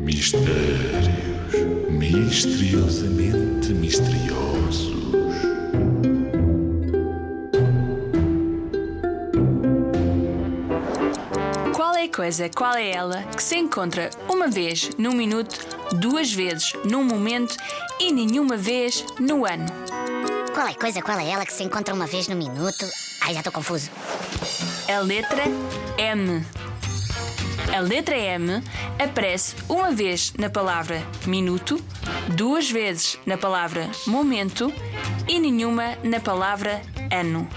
Mistérios misteriosamente misteriosos. Qual é a coisa, qual é ela que se encontra uma vez num minuto, duas vezes num momento e nenhuma vez no ano? Qual é a coisa, qual é ela que se encontra uma vez no minuto? Ai, já estou confuso. A letra M. A letra M aparece uma vez na palavra minuto, duas vezes na palavra momento e nenhuma na palavra ano.